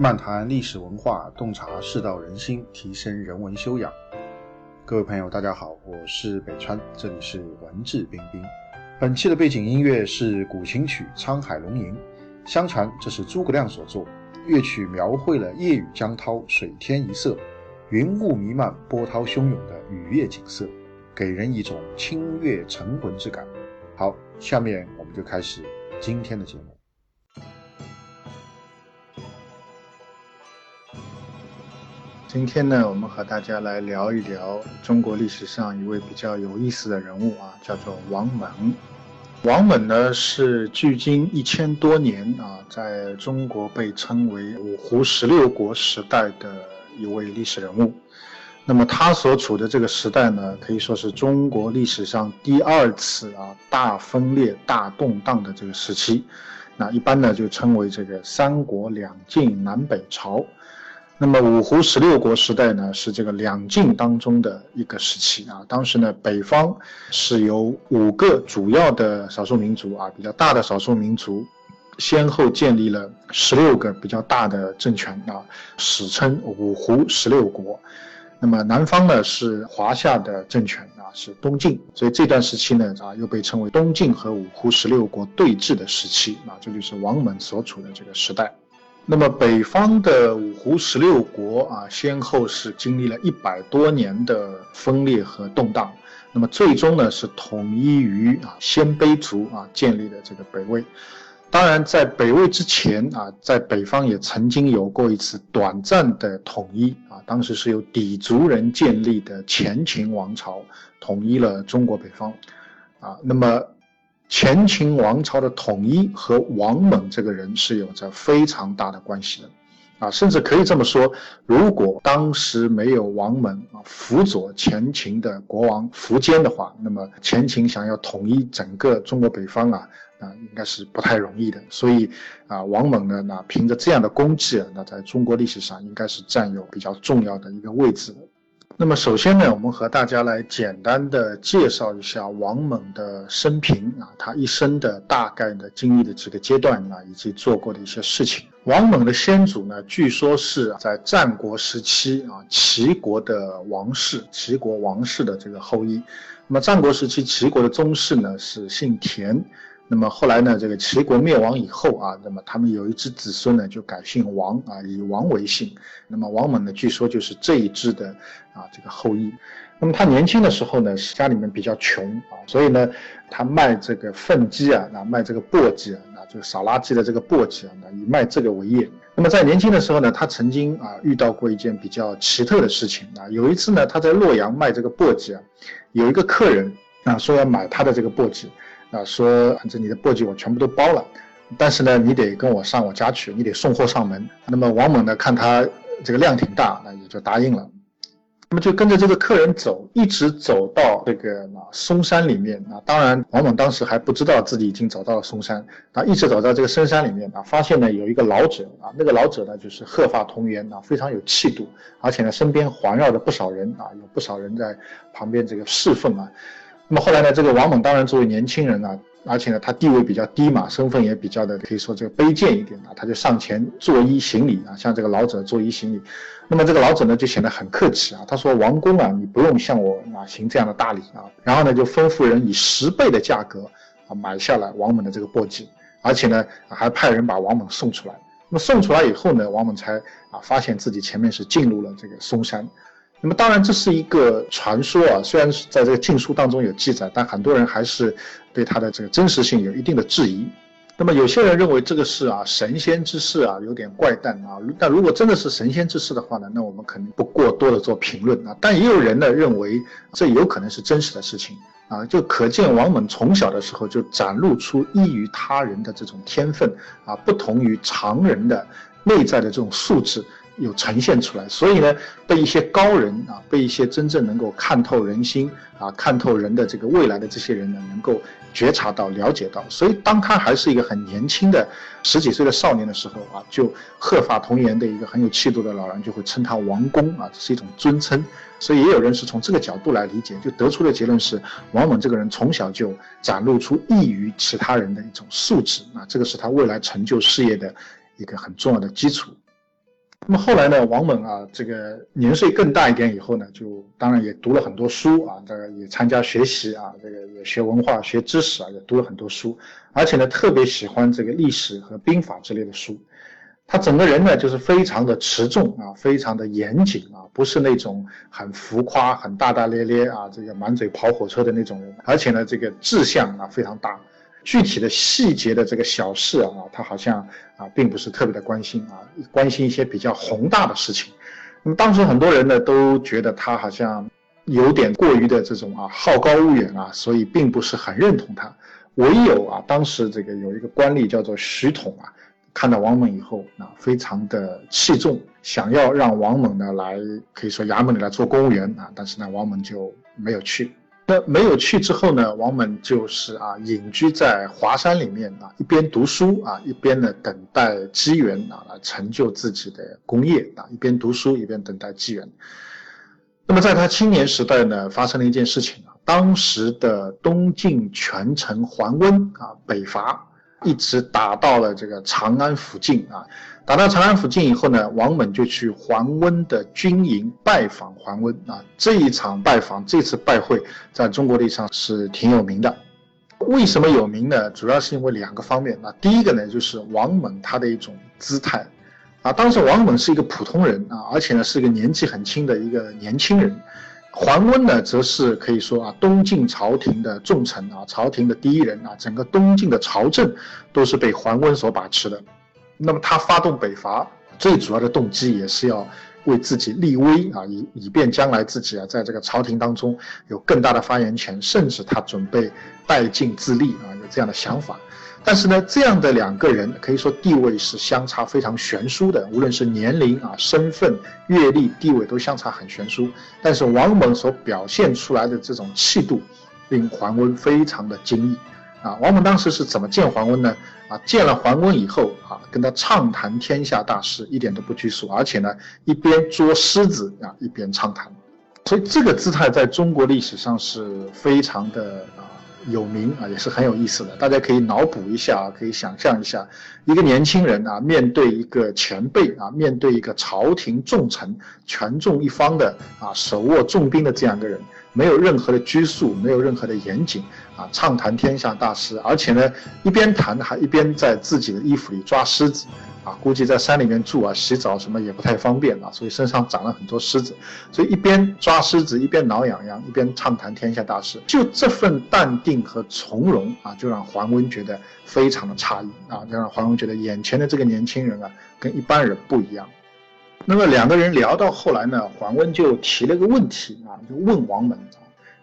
漫谈历史文化，洞察世道人心，提升人文修养。各位朋友，大家好，我是北川，这里是文质彬彬。本期的背景音乐是古琴曲《沧海龙吟》，相传这是诸葛亮所作。乐曲描绘了夜雨江涛、水天一色、云雾弥漫、波涛汹涌的雨夜景色，给人一种清悦沉魂之感。好，下面我们就开始今天的节目。今天呢，我们和大家来聊一聊中国历史上一位比较有意思的人物啊，叫做王猛。王猛呢是距今一千多年啊，在中国被称为五胡十六国时代的一位历史人物。那么他所处的这个时代呢，可以说是中国历史上第二次啊大分裂、大动荡的这个时期。那一般呢就称为这个三国两晋南北朝。那么五胡十六国时代呢，是这个两晋当中的一个时期啊。当时呢，北方是由五个主要的少数民族啊，比较大的少数民族，先后建立了十六个比较大的政权啊，史称五胡十六国。那么南方呢是华夏的政权啊，是东晋。所以这段时期呢啊，又被称为东晋和五胡十六国对峙的时期啊，这就是王猛所处的这个时代。那么北方的五胡十六国啊，先后是经历了一百多年的分裂和动荡，那么最终呢是统一于啊鲜卑族啊建立的这个北魏。当然，在北魏之前啊，在北方也曾经有过一次短暂的统一啊，当时是由氐族人建立的前秦王朝统一了中国北方，啊，那么。前秦王朝的统一和王猛这个人是有着非常大的关系的，啊，甚至可以这么说，如果当时没有王猛啊辅佐前秦的国王苻坚的话，那么前秦想要统一整个中国北方啊，啊，应该是不太容易的。所以啊，王猛呢，那凭着这样的功绩，那在中国历史上应该是占有比较重要的一个位置的。那么首先呢，我们和大家来简单的介绍一下王猛的生平啊，他一生的大概的经历的几个阶段啊，以及做过的一些事情。王猛的先祖呢，据说是在战国时期啊，齐国的王室，齐国王室的这个后裔。那么战国时期，齐国的宗室呢是姓田。那么后来呢，这个齐国灭亡以后啊，那么他们有一支子孙呢，就改姓王啊，以王为姓。那么王猛呢，据说就是这一支的啊这个后裔。那么他年轻的时候呢，是家里面比较穷啊，所以呢，他卖这个粪鸡啊，那卖这个簸箕啊，那就扫垃圾的这个簸箕啊，那以卖这个为业。那么在年轻的时候呢，他曾经啊遇到过一件比较奇特的事情啊，有一次呢，他在洛阳卖这个簸箕啊，有一个客人啊说要买他的这个簸箕。啊，说反正你的簸箕我全部都包了，但是呢，你得跟我上我家去，你得送货上门。那么王猛呢，看他这个量挺大，那也就答应了。那么就跟着这个客人走，一直走到这个啊嵩山里面啊。当然，王猛当时还不知道自己已经走到了嵩山啊，一直走到这个深山里面啊，发现呢有一个老者啊，那个老者呢就是鹤发童颜啊，非常有气度，而且呢身边环绕着不少人啊，有不少人在旁边这个侍奉啊。那么后来呢，这个王猛当然作为年轻人啊，而且呢他地位比较低嘛，身份也比较的可以说这个卑贱一点啊，他就上前作揖行礼啊，向这个老者作揖行礼。那么这个老者呢就显得很客气啊，他说：“王公啊，你不用向我啊行这样的大礼啊。”然后呢就吩咐人以十倍的价格啊买下了王猛的这个簸箕，而且呢还派人把王猛送出来。那么送出来以后呢，王猛才啊发现自己前面是进入了这个嵩山。那么当然这是一个传说啊，虽然是在这个禁书当中有记载，但很多人还是对它的这个真实性有一定的质疑。那么有些人认为这个是啊神仙之事啊，有点怪诞啊。但如果真的是神仙之事的话呢，那我们肯定不过多的做评论啊。但也有人呢认为这有可能是真实的事情啊，就可见王猛从小的时候就展露出异于他人的这种天分啊，不同于常人的内在的这种素质。有呈现出来，所以呢，被一些高人啊，被一些真正能够看透人心啊、看透人的这个未来的这些人呢，能够觉察到、了解到。所以，当他还是一个很年轻的十几岁的少年的时候啊，就鹤发童颜的一个很有气度的老人就会称他王公啊，这是一种尊称。所以，也有人是从这个角度来理解，就得出的结论是，王猛这个人从小就展露出异于其他人的一种素质啊，这个是他未来成就事业的一个很重要的基础。那么后来呢，王猛啊，这个年岁更大一点以后呢，就当然也读了很多书啊，这个也参加学习啊，这个也学文化、学知识啊，也读了很多书，而且呢，特别喜欢这个历史和兵法之类的书。他整个人呢，就是非常的持重啊，非常的严谨啊，不是那种很浮夸、很大大咧咧啊，这个满嘴跑火车的那种人，而且呢，这个志向啊非常大。具体的细节的这个小事啊，他好像啊并不是特别的关心啊，关心一些比较宏大的事情。那么当时很多人呢都觉得他好像有点过于的这种啊好高骛远啊，所以并不是很认同他。唯有啊当时这个有一个官吏叫做徐统啊，看到王猛以后啊非常的器重，想要让王猛呢来可以说衙门里来做公务员啊，但是呢王猛就没有去。那没有去之后呢，王猛就是啊隐居在华山里面啊，一边读书啊，一边呢等待机缘啊来成就自己的功业啊，一边读书一边等待机缘。那么在他青年时代呢，发生了一件事情啊，当时的东晋权臣桓温啊北伐，一直打到了这个长安附近啊。打到长安附近以后呢，王猛就去桓温的军营拜访桓温啊。这一场拜访，这次拜会，在中国历史上是挺有名的。为什么有名呢？主要是因为两个方面。那第一个呢，就是王猛他的一种姿态啊。当时王猛是一个普通人啊，而且呢是一个年纪很轻的一个年轻人。桓温呢，则是可以说啊，东晋朝廷的重臣啊，朝廷的第一人啊，整个东晋的朝政都是被桓温所把持的。那么他发动北伐最主要的动机也是要为自己立威啊，以以便将来自己啊在这个朝廷当中有更大的发言权，甚至他准备带进自立啊，有这样的想法。但是呢，这样的两个人可以说地位是相差非常悬殊的，无论是年龄啊、身份、阅历、地位都相差很悬殊。但是王猛所表现出来的这种气度，令桓温非常的惊异。啊，王猛当时是怎么见桓温呢？啊，见了桓温以后啊，跟他畅谈天下大事，一点都不拘束，而且呢，一边捉狮子啊，一边畅谈，所以这个姿态在中国历史上是非常的啊有名啊，也是很有意思的。大家可以脑补一下啊，可以想象一下，一个年轻人啊，面对一个前辈啊，面对一个朝廷重臣、权重一方的啊，手握重兵的这样一个人。没有任何的拘束，没有任何的严谨啊，畅谈天下大事，而且呢，一边谈还一边在自己的衣服里抓虱子，啊，估计在山里面住啊，洗澡什么也不太方便啊，所以身上长了很多虱子，所以一边抓虱子，一边挠痒痒，一边畅谈天下大事，就这份淡定和从容啊，就让桓温觉得非常的诧异啊，就让桓温觉得眼前的这个年轻人啊，跟一般人不一样。那么两个人聊到后来呢，桓温就提了个问题啊，就问王猛，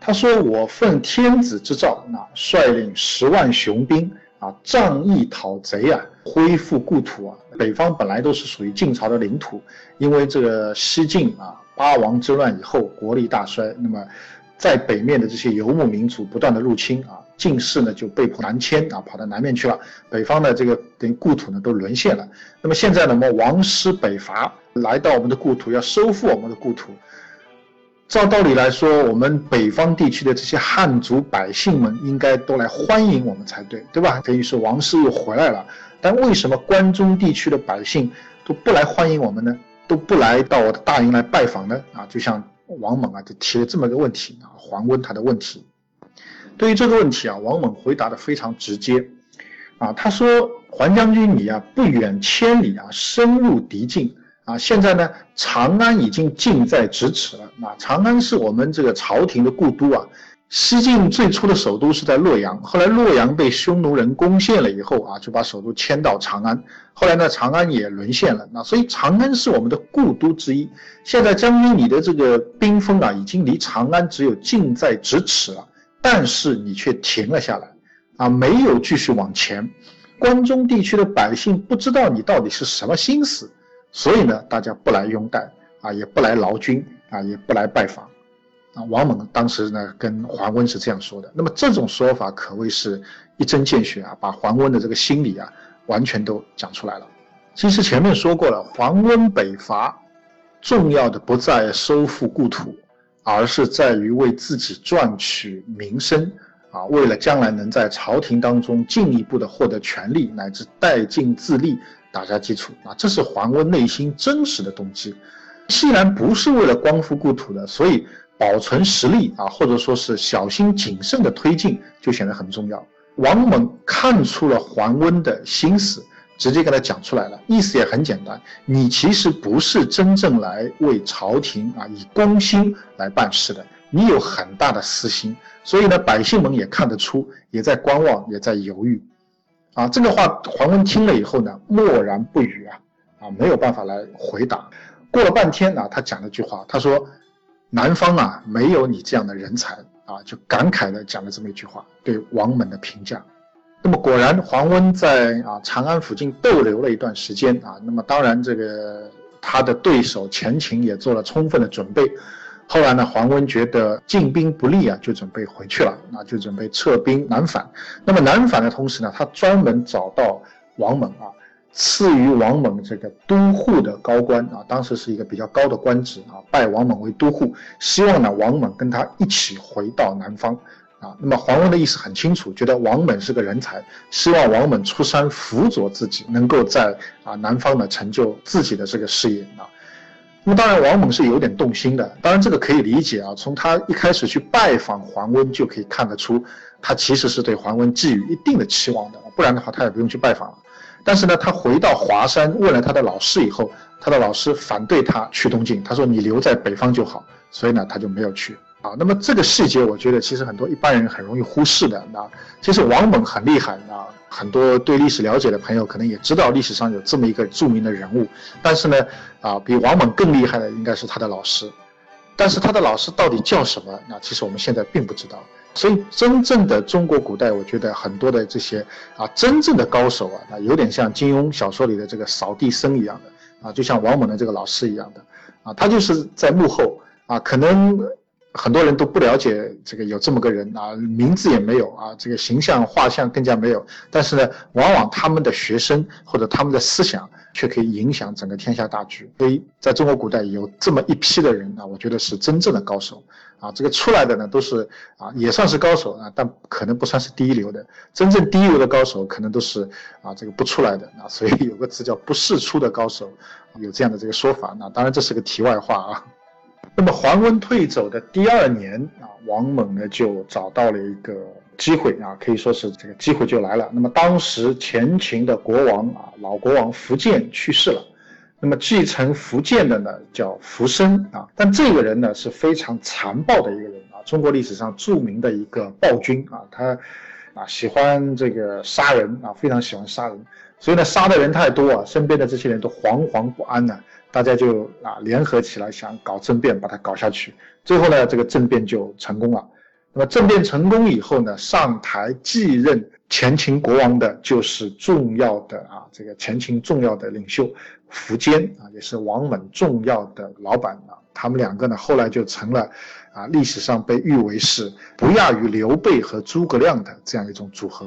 他说：“我奉天子之诏，啊，率领十万雄兵啊，仗义讨贼啊，恢复故土啊。北方本来都是属于晋朝的领土，因为这个西晋啊八王之乱以后国力大衰，那么在北面的这些游牧民族不断的入侵啊。”进士呢就被迫南迁啊，跑到南面去了。北方的这个等于故土呢都沦陷了。那么现在呢，我们王师北伐来到我们的故土，要收复我们的故土。照道理来说，我们北方地区的这些汉族百姓们应该都来欢迎我们才对，对吧？等于是王师又回来了。但为什么关中地区的百姓都不来欢迎我们呢？都不来到我的大营来拜访呢？啊，就像王猛啊，就提了这么个问题啊，桓温他的问题。对于这个问题啊，王猛回答的非常直接，啊，他说：“桓将军，你啊不远千里啊，深入敌境啊，现在呢，长安已经近在咫尺了。啊，长安是我们这个朝廷的故都啊。西晋最初的首都是在洛阳，后来洛阳被匈奴人攻陷了以后啊，就把首都迁到长安。后来呢，长安也沦陷了。那所以长安是我们的故都之一。现在将军，你的这个兵锋啊，已经离长安只有近在咫尺了。”但是你却停了下来，啊，没有继续往前。关中地区的百姓不知道你到底是什么心思，所以呢，大家不来拥戴，啊，也不来劳军，啊，也不来拜访。啊，王猛当时呢跟桓温是这样说的。那么这种说法可谓是一针见血啊，把桓温的这个心理啊完全都讲出来了。其实前面说过了，桓温北伐，重要的不在收复故土。而是在于为自己赚取名声，啊，为了将来能在朝廷当中进一步的获得权力，乃至带尽自立，打下基础啊，这是桓温内心真实的动机。既然不是为了光复故土的，所以保存实力啊，或者说是小心谨慎的推进就显得很重要。王猛看出了桓温的心思，直接跟他讲出来了，意思也很简单：你其实不是真正来为朝廷啊以公心来办事的，你有很大的私心。所以呢，百姓们也看得出，也在观望，也在犹豫。啊，这个话桓温听了以后呢，默然不语啊，啊，没有办法来回答。过了半天啊，他讲了句话，他说：“南方啊，没有你这样的人才啊！”就感慨的讲了这么一句话，对王猛的评价。那么果然，桓温在啊长安附近逗留了一段时间啊。那么当然，这个他的对手前秦也做了充分的准备。后来呢，桓温觉得进兵不利啊，就准备回去了，那就准备撤兵南返。那么南返的同时呢，他专门找到王猛啊。赐予王猛这个都护的高官啊，当时是一个比较高的官职啊，拜王猛为都护，希望呢王猛跟他一起回到南方啊。那么桓温的意思很清楚，觉得王猛是个人才，希望王猛出山辅佐自己，能够在啊南方呢成就自己的这个事业啊。那么当然王猛是有点动心的，当然这个可以理解啊，从他一开始去拜访桓温就可以看得出，他其实是对桓温寄予一定的期望的，不然的话他也不用去拜访了。但是呢，他回到华山问了他的老师以后，他的老师反对他去东晋，他说你留在北方就好，所以呢，他就没有去啊。那么这个细节，我觉得其实很多一般人很容易忽视的。那其实王猛很厉害啊，很多对历史了解的朋友可能也知道历史上有这么一个著名的人物。但是呢，啊，比王猛更厉害的应该是他的老师，但是他的老师到底叫什么？那其实我们现在并不知道。所以，真正的中国古代，我觉得很多的这些啊，真正的高手啊，那有点像金庸小说里的这个扫地僧一样的啊，就像王猛的这个老师一样的啊，他就是在幕后啊，可能很多人都不了解这个有这么个人啊，名字也没有啊，这个形象画像更加没有，但是呢，往往他们的学生或者他们的思想却可以影响整个天下大局。所以，在中国古代有这么一批的人啊，我觉得是真正的高手。啊，这个出来的呢都是啊，也算是高手啊，但可能不算是第一流的。真正第一流的高手，可能都是啊，这个不出来的啊。所以有个词叫“不世出的高手”，有这样的这个说法。那当然这是个题外话啊。那么桓温退走的第二年啊，王猛呢就找到了一个机会啊，可以说是这个机会就来了。那么当时前秦的国王啊，老国王苻建去世了。那么继承福建的呢，叫福生啊，但这个人呢是非常残暴的一个人啊，中国历史上著名的一个暴君啊，他啊喜欢这个杀人啊，非常喜欢杀人，所以呢杀的人太多啊，身边的这些人都惶惶不安呢，大家就啊联合起来想搞政变，把它搞下去，最后呢这个政变就成功了。那么政变成功以后呢，上台继任前秦国王的就是重要的啊这个前秦重要的领袖。苻坚啊，也是王猛重要的老板啊。他们两个呢，后来就成了啊，历史上被誉为是不亚于刘备和诸葛亮的这样一种组合。